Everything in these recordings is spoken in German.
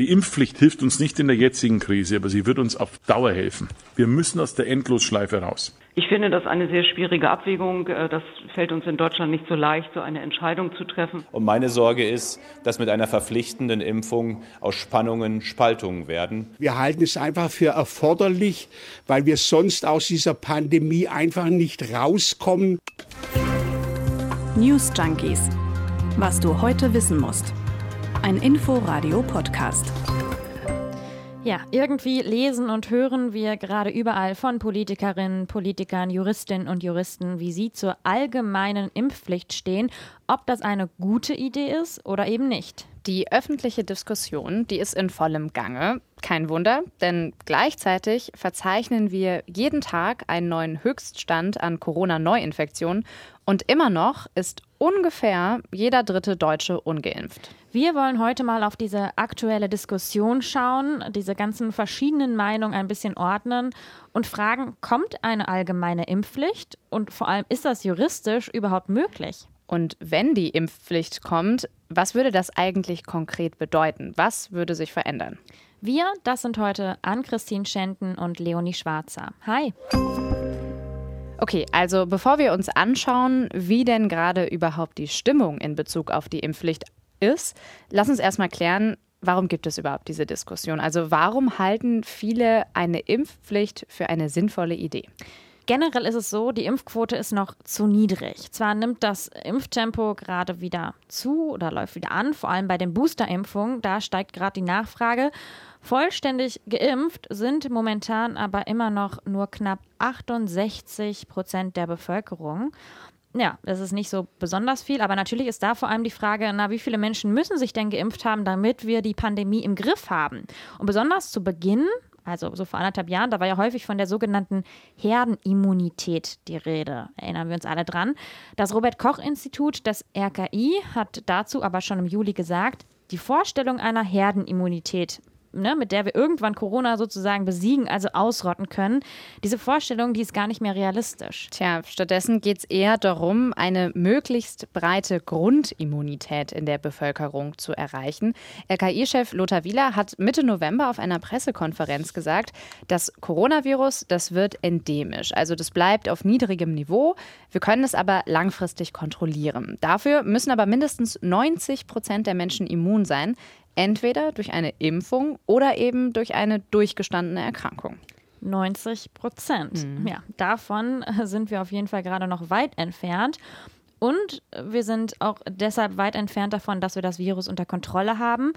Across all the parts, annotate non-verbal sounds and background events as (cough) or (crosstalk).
Die Impfpflicht hilft uns nicht in der jetzigen Krise, aber sie wird uns auf Dauer helfen. Wir müssen aus der Endlosschleife raus. Ich finde das eine sehr schwierige Abwägung. Äh, das fällt uns in Deutschland nicht so leicht, so eine Entscheidung zu treffen. Und meine Sorge ist, dass mit einer verpflichtenden Impfung aus Spannungen Spaltungen werden. Wir halten es einfach für erforderlich, weil wir sonst aus dieser Pandemie einfach nicht rauskommen. News Junkies. Was du heute wissen musst. Ein Info-Radio-Podcast. Ja, irgendwie lesen und hören wir gerade überall von Politikerinnen, Politikern, Juristinnen und Juristen, wie sie zur allgemeinen Impfpflicht stehen, ob das eine gute Idee ist oder eben nicht. Die öffentliche Diskussion, die ist in vollem Gange. Kein Wunder, denn gleichzeitig verzeichnen wir jeden Tag einen neuen Höchststand an Corona-Neuinfektionen und immer noch ist ungefähr jeder dritte Deutsche ungeimpft. Wir wollen heute mal auf diese aktuelle Diskussion schauen, diese ganzen verschiedenen Meinungen ein bisschen ordnen und fragen, kommt eine allgemeine Impfpflicht und vor allem ist das juristisch überhaupt möglich? Und wenn die Impfpflicht kommt, was würde das eigentlich konkret bedeuten? Was würde sich verändern? Wir, das sind heute Ann-Christine Schenten und Leonie Schwarzer. Hi. Okay, also bevor wir uns anschauen, wie denn gerade überhaupt die Stimmung in Bezug auf die Impfpflicht ist, lass uns erstmal klären, warum gibt es überhaupt diese Diskussion? Also warum halten viele eine Impfpflicht für eine sinnvolle Idee? Generell ist es so, die Impfquote ist noch zu niedrig. Zwar nimmt das Impftempo gerade wieder zu oder läuft wieder an, vor allem bei den Boosterimpfungen, da steigt gerade die Nachfrage. Vollständig geimpft sind momentan aber immer noch nur knapp 68 Prozent der Bevölkerung. Ja, das ist nicht so besonders viel, aber natürlich ist da vor allem die Frage, na, wie viele Menschen müssen sich denn geimpft haben, damit wir die Pandemie im Griff haben? Und besonders zu Beginn, also so vor anderthalb Jahren, da war ja häufig von der sogenannten Herdenimmunität die Rede. Erinnern wir uns alle dran. Das Robert Koch Institut, das RKI, hat dazu aber schon im Juli gesagt, die Vorstellung einer Herdenimmunität ne, mit der wir irgendwann Corona sozusagen besiegen, also ausrotten können, diese Vorstellung, die ist gar nicht mehr realistisch. Tja, stattdessen geht es eher darum, eine möglichst breite Grundimmunität in der Bevölkerung zu erreichen. RKI-Chef Lothar Wieler hat Mitte November auf einer Pressekonferenz gesagt, das Coronavirus, das wird endemisch. Also das bleibt auf niedrigem Niveau. Wir können es aber langfristig kontrollieren. Dafür müssen aber mindestens 90 Prozent der Menschen immun sein. Entweder durch eine Impfung oder eben durch eine durchgestandene Erkrankung. 90 Prozent. Mhm. Ja, davon sind wir auf jeden Fall gerade noch weit entfernt. Und wir sind auch deshalb weit entfernt davon, dass wir das Virus unter Kontrolle haben.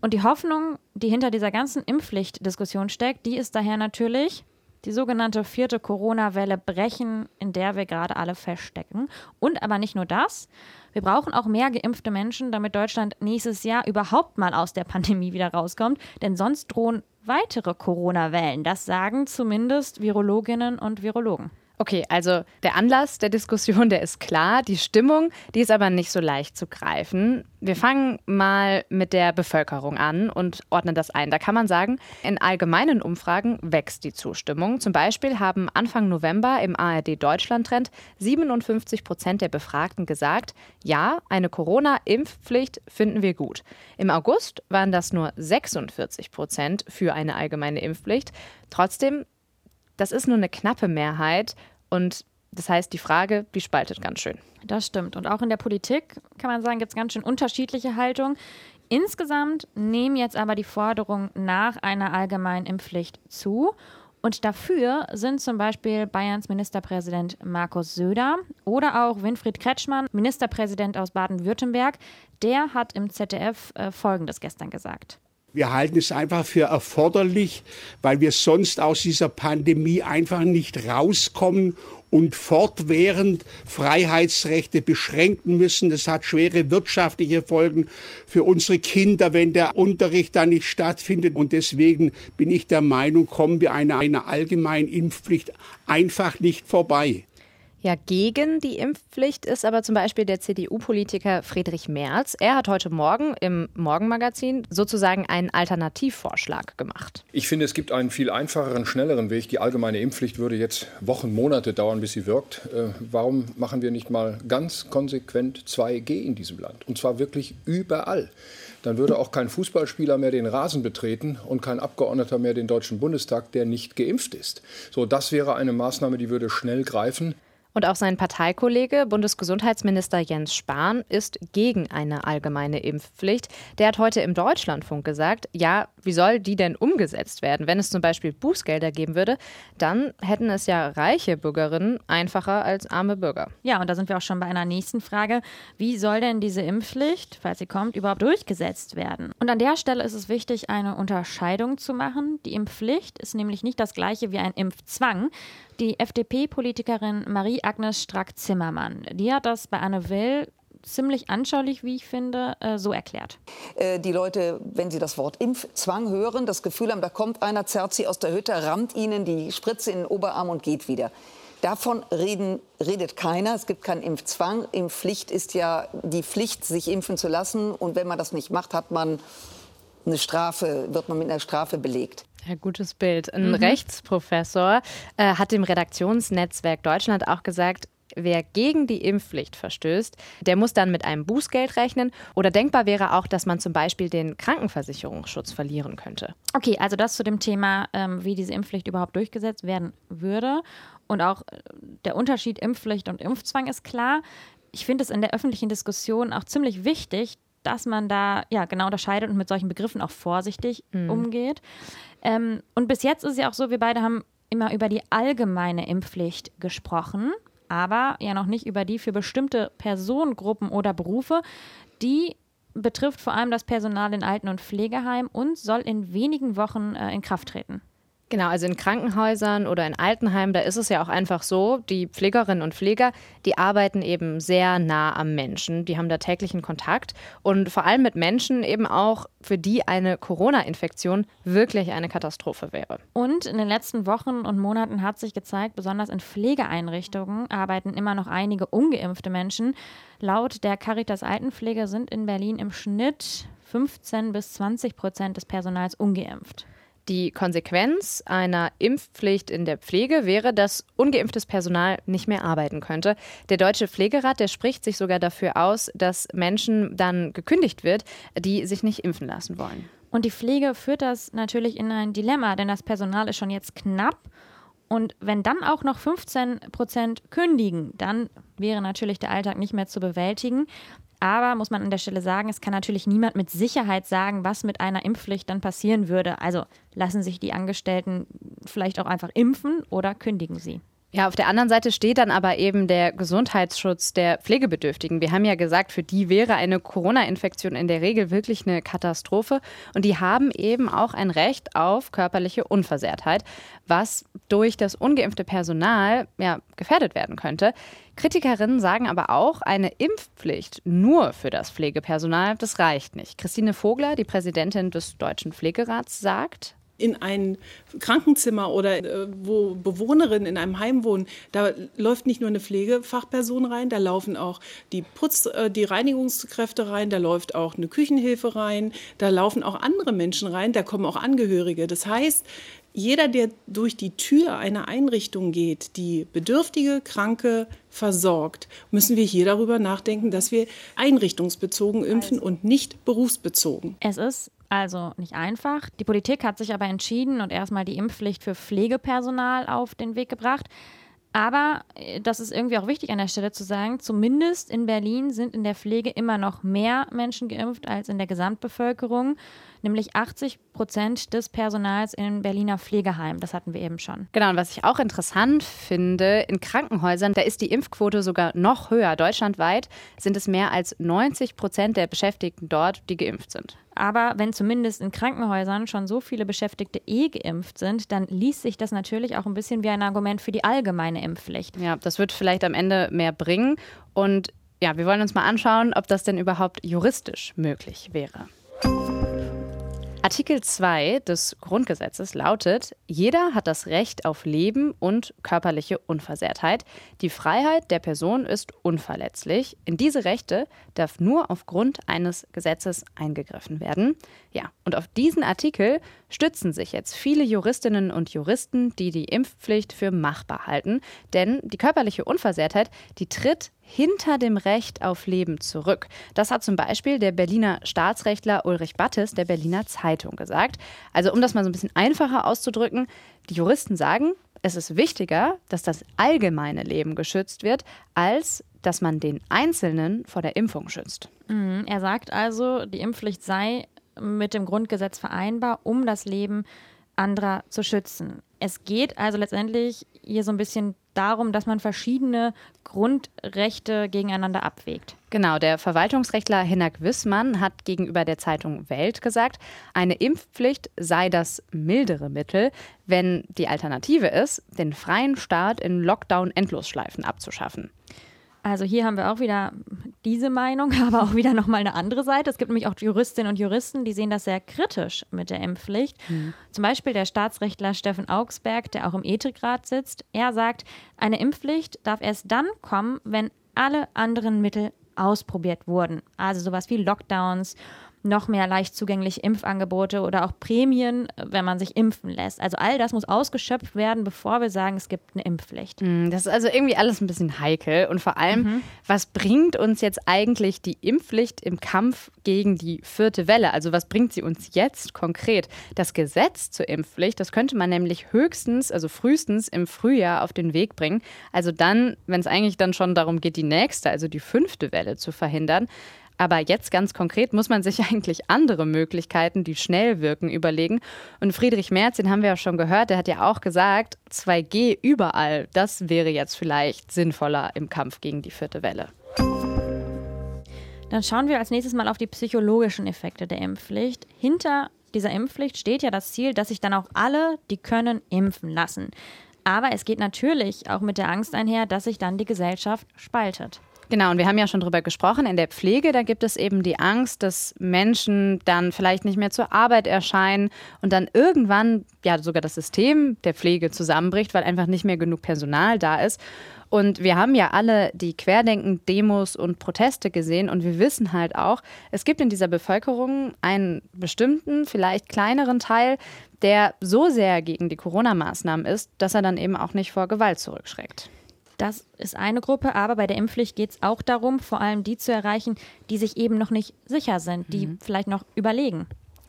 Und die Hoffnung, die hinter dieser ganzen Impfpflichtdiskussion steckt, die ist daher natürlich, die sogenannte vierte Corona-Welle brechen, in der wir gerade alle feststecken. Und aber nicht nur das. Wir brauchen auch mehr geimpfte Menschen, damit Deutschland nächstes Jahr überhaupt mal aus der Pandemie wieder rauskommt. Denn sonst drohen weitere Corona-Wellen. Das sagen zumindest Virologinnen und Virologen. Okay, also der Anlass der Diskussion, der ist klar. Die Stimmung, die ist aber nicht so leicht zu greifen. Wir fangen mal mit der Bevölkerung an und ordnen das ein. Da kann man sagen, in allgemeinen Umfragen wächst die Zustimmung. Zum Beispiel haben Anfang November im ARD Deutschland-Trend 57 Prozent der Befragten gesagt, ja, eine Corona-Impfpflicht finden wir gut. Im August waren das nur 46 Prozent für eine allgemeine Impfpflicht. Trotzdem das ist nur eine knappe Mehrheit und das heißt, die Frage, die spaltet ganz schön. Das stimmt. Und auch in der Politik kann man sagen, gibt es ganz schön unterschiedliche Haltungen. Insgesamt nehmen jetzt aber die Forderungen nach einer allgemeinen Impfpflicht zu. Und dafür sind zum Beispiel Bayerns Ministerpräsident Markus Söder oder auch Winfried Kretschmann, Ministerpräsident aus Baden-Württemberg. Der hat im ZDF äh, Folgendes gestern gesagt. Wir halten es einfach für erforderlich, weil wir sonst aus dieser Pandemie einfach nicht rauskommen und fortwährend Freiheitsrechte beschränken müssen. Das hat schwere wirtschaftliche Folgen für unsere Kinder, wenn der Unterricht da nicht stattfindet. Und deswegen bin ich der Meinung, kommen wir einer, einer allgemeinen Impfpflicht einfach nicht vorbei. Ja, gegen die Impfpflicht ist aber zum Beispiel der CDU-Politiker Friedrich Merz. Er hat heute Morgen im Morgenmagazin sozusagen einen Alternativvorschlag gemacht. Ich finde, es gibt einen viel einfacheren, schnelleren Weg. Die allgemeine Impfpflicht würde jetzt Wochen, Monate dauern, bis sie wirkt. Äh, warum machen wir nicht mal ganz konsequent 2G in diesem Land? Und zwar wirklich überall. dann würde auch kein Fußballspieler mehr den Rasen betreten und kein Abgeordneter mehr den Deutschen Bundestag, der nicht geimpft ist. So, das wäre eine Maßnahme, die würde schnell greifen. Und auch sein Parteikollege, Bundesgesundheitsminister Jens Spahn, ist gegen eine allgemeine Impfpflicht. Der hat heute im Deutschlandfunk gesagt, ja, wie soll die denn umgesetzt werden? Wenn es zum Beispiel Bußgelder geben würde, dann hätten es ja reiche Bürgerinnen einfacher als arme Bürger. Ja, und da sind wir auch schon bei einer nächsten Frage. Wie soll denn diese Impfpflicht, falls sie kommt, überhaupt durchgesetzt werden? Und an der Stelle ist es wichtig, eine Unterscheidung zu machen. Die Impfpflicht ist nämlich nicht das gleiche wie ein Impfzwang. Die FDP-Politikerin Marie-Agnes Strack-Zimmermann, die hat das bei Anne Will ziemlich anschaulich, wie ich finde, äh, so erklärt. Äh, die Leute, wenn sie das Wort Impfzwang hören, das Gefühl haben, da kommt einer, zerrt sie aus der Hütte, rammt ihnen die Spritze in den Oberarm und geht wieder. Davon reden, redet keiner. Es gibt keinen Impfzwang. Impfpflicht ist ja die Pflicht, sich impfen zu lassen. Und wenn man das nicht macht, hat man eine Strafe, wird man mit einer Strafe belegt. Ja, gutes Bild. Ein mhm. Rechtsprofessor äh, hat dem Redaktionsnetzwerk Deutschland auch gesagt, wer gegen die Impfpflicht verstößt, der muss dann mit einem Bußgeld rechnen. Oder denkbar wäre auch, dass man zum Beispiel den Krankenversicherungsschutz verlieren könnte. Okay, also das zu dem Thema, ähm, wie diese Impfpflicht überhaupt durchgesetzt werden würde. Und auch äh, der Unterschied Impfpflicht und Impfzwang ist klar. Ich finde es in der öffentlichen Diskussion auch ziemlich wichtig, dass man da ja genau unterscheidet und mit solchen Begriffen auch vorsichtig mhm. umgeht. Ähm, und bis jetzt ist es ja auch so, wir beide haben immer über die allgemeine Impfpflicht gesprochen, aber ja noch nicht über die für bestimmte Personengruppen oder Berufe. Die betrifft vor allem das Personal in Alten- und Pflegeheimen und soll in wenigen Wochen äh, in Kraft treten. Genau, also in Krankenhäusern oder in Altenheimen, da ist es ja auch einfach so, die Pflegerinnen und Pfleger, die arbeiten eben sehr nah am Menschen, die haben da täglichen Kontakt und vor allem mit Menschen eben auch, für die eine Corona-Infektion wirklich eine Katastrophe wäre. Und in den letzten Wochen und Monaten hat sich gezeigt, besonders in Pflegeeinrichtungen arbeiten immer noch einige ungeimpfte Menschen. Laut der Caritas Altenpflege sind in Berlin im Schnitt 15 bis 20 Prozent des Personals ungeimpft. Die Konsequenz einer Impfpflicht in der Pflege wäre, dass ungeimpftes Personal nicht mehr arbeiten könnte. Der Deutsche Pflegerat, der spricht sich sogar dafür aus, dass Menschen dann gekündigt wird, die sich nicht impfen lassen wollen. Und die Pflege führt das natürlich in ein Dilemma, denn das Personal ist schon jetzt knapp. Und wenn dann auch noch 15 Prozent kündigen, dann wäre natürlich der Alltag nicht mehr zu bewältigen. Aber muss man an der Stelle sagen, es kann natürlich niemand mit Sicherheit sagen, was mit einer Impfpflicht dann passieren würde. Also lassen sich die Angestellten vielleicht auch einfach impfen oder kündigen sie. Ja, auf der anderen Seite steht dann aber eben der Gesundheitsschutz der Pflegebedürftigen. Wir haben ja gesagt, für die wäre eine Corona-Infektion in der Regel wirklich eine Katastrophe. Und die haben eben auch ein Recht auf körperliche Unversehrtheit, was durch das ungeimpfte Personal ja, gefährdet werden könnte. Kritikerinnen sagen aber auch, eine Impfpflicht nur für das Pflegepersonal, das reicht nicht. Christine Vogler, die Präsidentin des Deutschen Pflegerats, sagt, in ein Krankenzimmer oder äh, wo Bewohnerinnen in einem Heim wohnen, da läuft nicht nur eine Pflegefachperson rein, da laufen auch die Putz, äh, die Reinigungskräfte rein, da läuft auch eine Küchenhilfe rein, da laufen auch andere Menschen rein, da kommen auch Angehörige. Das heißt, jeder, der durch die Tür einer Einrichtung geht, die bedürftige, kranke versorgt, müssen wir hier darüber nachdenken, dass wir einrichtungsbezogen impfen und nicht berufsbezogen. Es ist also nicht einfach. Die Politik hat sich aber entschieden und erstmal die Impfpflicht für Pflegepersonal auf den Weg gebracht. Aber äh, das ist irgendwie auch wichtig an der Stelle zu sagen, zumindest in Berlin sind in der Pflege immer noch mehr Menschen geimpft als in der Gesamtbevölkerung nämlich 80 Prozent des Personals in Berliner Pflegeheimen. Das hatten wir eben schon. Genau, und was ich auch interessant finde, in Krankenhäusern, da ist die Impfquote sogar noch höher. Deutschlandweit sind es mehr als 90 Prozent der Beschäftigten dort, die geimpft sind. Aber wenn zumindest in Krankenhäusern schon so viele Beschäftigte eh geimpft sind, dann liest sich das natürlich auch ein bisschen wie ein Argument für die allgemeine Impfpflicht. Ja, das wird vielleicht am Ende mehr bringen. Und ja, wir wollen uns mal anschauen, ob das denn überhaupt juristisch möglich wäre. Artikel 2 des Grundgesetzes lautet, jeder hat das Recht auf Leben und körperliche Unversehrtheit. Die Freiheit der Person ist unverletzlich. In diese Rechte darf nur aufgrund eines Gesetzes eingegriffen werden. Ja, und auf diesen Artikel stützen sich jetzt viele Juristinnen und Juristen, die die Impfpflicht für machbar halten. Denn die körperliche Unversehrtheit, die tritt hinter dem Recht auf Leben zurück. Das hat zum Beispiel der Berliner Staatsrechtler Ulrich Battes der Berliner Zeitung gesagt. Also um das mal so ein bisschen einfacher auszudrücken, die Juristen sagen, es ist wichtiger, dass das allgemeine Leben geschützt wird, als dass man den Einzelnen vor der Impfung schützt. Mhm. Er sagt also, die Impfpflicht sei mit dem Grundgesetz vereinbar, um das Leben anderer zu schützen. Es geht also letztendlich hier so ein bisschen darum, dass man verschiedene Grundrechte gegeneinander abwägt. Genau, der Verwaltungsrechtler Hinak Wissmann hat gegenüber der Zeitung Welt gesagt, eine Impfpflicht sei das mildere Mittel, wenn die Alternative ist, den freien Staat in Lockdown-Endlosschleifen abzuschaffen. Also hier haben wir auch wieder diese Meinung, (laughs) aber auch wieder nochmal eine andere Seite. Es gibt nämlich auch Juristinnen und Juristen, die sehen das sehr kritisch mit der Impfpflicht. Mhm. Zum Beispiel der Staatsrechtler Steffen Augsberg, der auch im Ethikrat sitzt. Er sagt, eine Impfpflicht darf erst dann kommen, wenn alle anderen Mittel ausprobiert wurden. Also sowas wie Lockdowns noch mehr leicht zugängliche Impfangebote oder auch Prämien, wenn man sich impfen lässt. Also all das muss ausgeschöpft werden, bevor wir sagen, es gibt eine Impfpflicht. Hm, das ist also irgendwie alles ein bisschen heikel. Und vor allem, mhm. was bringt uns jetzt eigentlich die Impfpflicht im Kampf gegen die vierte Welle? Also was bringt sie uns jetzt konkret? Das Gesetz zur Impfpflicht, das könnte man nämlich höchstens, also frühestens im Frühjahr auf den Weg bringen. Also dann, wenn es eigentlich dann schon darum geht, die nächste, also die fünfte Welle zu verhindern. Aber jetzt ganz konkret muss man sich (laughs) eigentlich andere Möglichkeiten, die schnell wirken, überlegen. Und Friedrich Merz, den haben wir ja schon gehört, der hat ja auch gesagt, 2G überall, das wäre jetzt vielleicht sinnvoller im Kampf gegen die vierte Welle. Dann schauen wir als nächstes mal auf die psychologischen Effekte der Impfpflicht. Hinter dieser Impfpflicht steht ja das Ziel, dass sich dann auch alle, die können, impfen lassen. Aber es geht natürlich auch mit der Angst einher, dass sich dann die Gesellschaft spaltet. Genau, und wir haben ja schon drüber gesprochen. In der Pflege, da gibt es eben die Angst, dass Menschen dann vielleicht nicht mehr zur Arbeit erscheinen und dann irgendwann ja sogar das System der Pflege zusammenbricht, weil einfach nicht mehr genug Personal da ist. Und wir haben ja alle die Querdenken-Demos und Proteste gesehen und wir wissen halt auch, es gibt in dieser Bevölkerung einen bestimmten, vielleicht kleineren Teil, der so sehr gegen die Corona-Maßnahmen ist, dass er dann eben auch nicht vor Gewalt zurückschreckt. Das ist eine Gruppe, aber bei der Impfpflicht geht es auch darum, vor allem die zu erreichen, die sich eben noch nicht sicher sind, die mhm. vielleicht noch überlegen.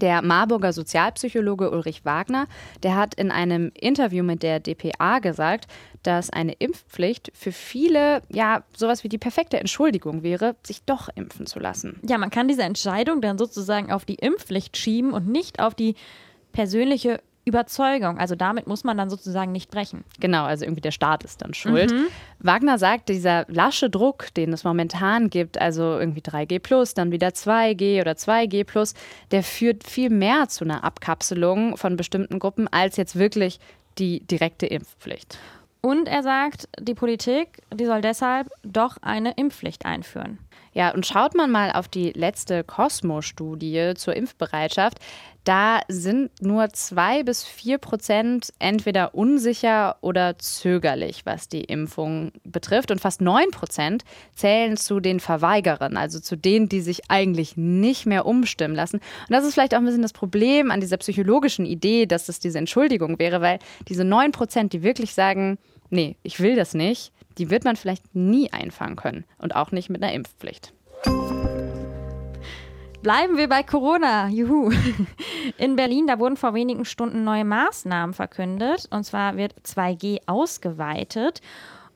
Der Marburger Sozialpsychologe Ulrich Wagner, der hat in einem Interview mit der DPA gesagt, dass eine Impfpflicht für viele ja sowas wie die perfekte Entschuldigung wäre, sich doch impfen zu lassen. Ja, man kann diese Entscheidung dann sozusagen auf die Impfpflicht schieben und nicht auf die persönliche Überzeugung. Also damit muss man dann sozusagen nicht brechen. Genau, also irgendwie der Staat ist dann schuld. Mhm. Wagner sagt, dieser lasche Druck, den es momentan gibt, also irgendwie 3G plus, dann wieder 2G oder 2G plus, der führt viel mehr zu einer Abkapselung von bestimmten Gruppen als jetzt wirklich die direkte Impfpflicht. Und er sagt, die Politik, die soll deshalb doch eine Impfpflicht einführen. Ja, und schaut man mal auf die letzte Cosmo-Studie zur Impfbereitschaft, da sind nur zwei bis vier Prozent entweder unsicher oder zögerlich, was die Impfung betrifft. Und fast neun Prozent zählen zu den Verweigerern, also zu denen, die sich eigentlich nicht mehr umstimmen lassen. Und das ist vielleicht auch ein bisschen das Problem an dieser psychologischen Idee, dass das diese Entschuldigung wäre, weil diese neun Prozent, die wirklich sagen, nee, ich will das nicht, die wird man vielleicht nie einfangen können und auch nicht mit einer Impfpflicht. Bleiben wir bei Corona. Juhu. In Berlin, da wurden vor wenigen Stunden neue Maßnahmen verkündet. Und zwar wird 2G ausgeweitet.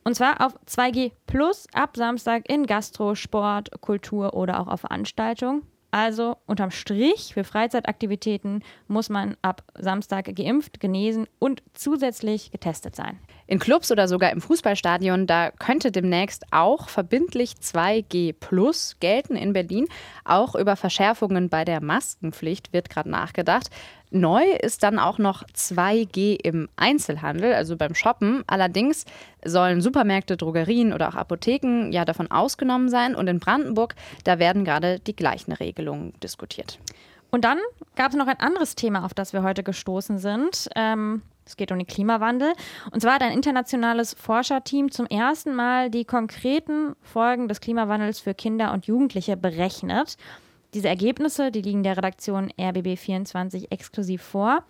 Und zwar auf 2G plus ab Samstag in Gastro, Sport, Kultur oder auch auf Veranstaltungen. Also unterm Strich für Freizeitaktivitäten muss man ab Samstag geimpft, genesen und zusätzlich getestet sein. In Clubs oder sogar im Fußballstadion, da könnte demnächst auch verbindlich 2G Plus gelten in Berlin. Auch über Verschärfungen bei der Maskenpflicht wird gerade nachgedacht. Neu ist dann auch noch 2G im Einzelhandel, also beim Shoppen. Allerdings sollen Supermärkte, Drogerien oder auch Apotheken ja davon ausgenommen sein. Und in Brandenburg, da werden gerade die gleichen Regelungen diskutiert. Und dann gab es noch ein anderes Thema, auf das wir heute gestoßen sind. Ähm, es geht um den Klimawandel. Und zwar hat ein internationales Forscherteam zum ersten Mal die konkreten Folgen des Klimawandels für Kinder und Jugendliche berechnet. Diese Ergebnisse, die liegen der Redaktion RBB24 exklusiv vor.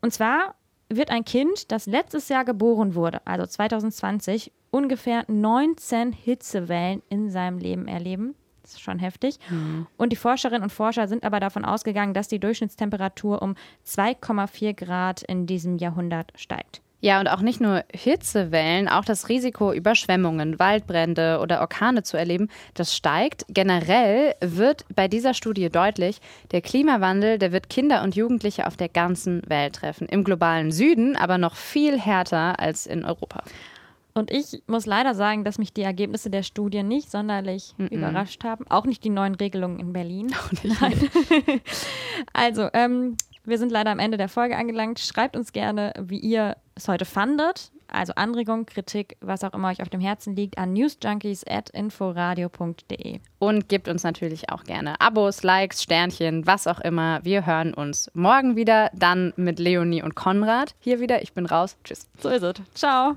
Und zwar wird ein Kind, das letztes Jahr geboren wurde, also 2020, ungefähr 19 Hitzewellen in seinem Leben erleben. Das ist schon heftig. Mhm. Und die Forscherinnen und Forscher sind aber davon ausgegangen, dass die Durchschnittstemperatur um 2,4 Grad in diesem Jahrhundert steigt. Ja, und auch nicht nur Hitzewellen, auch das Risiko, Überschwemmungen, Waldbrände oder Orkane zu erleben, das steigt. Generell wird bei dieser Studie deutlich, der Klimawandel, der wird Kinder und Jugendliche auf der ganzen Welt treffen. Im globalen Süden aber noch viel härter als in Europa. Und ich muss leider sagen, dass mich die Ergebnisse der Studie nicht sonderlich mm -mm. überrascht haben. Auch nicht die neuen Regelungen in Berlin. (laughs) Nein. also, ähm, wir sind leider am Ende der Folge angelangt. Schreibt uns gerne, wie ihr es heute fandet. Also Anregung, Kritik, was auch immer euch auf dem Herzen liegt, an newsjunkies.inforadio.de. Und gebt uns natürlich auch gerne Abos, Likes, Sternchen, was auch immer. Wir hören uns morgen wieder, dann mit Leonie und Konrad. Hier wieder, ich bin raus. Tschüss. So ist es. Ciao.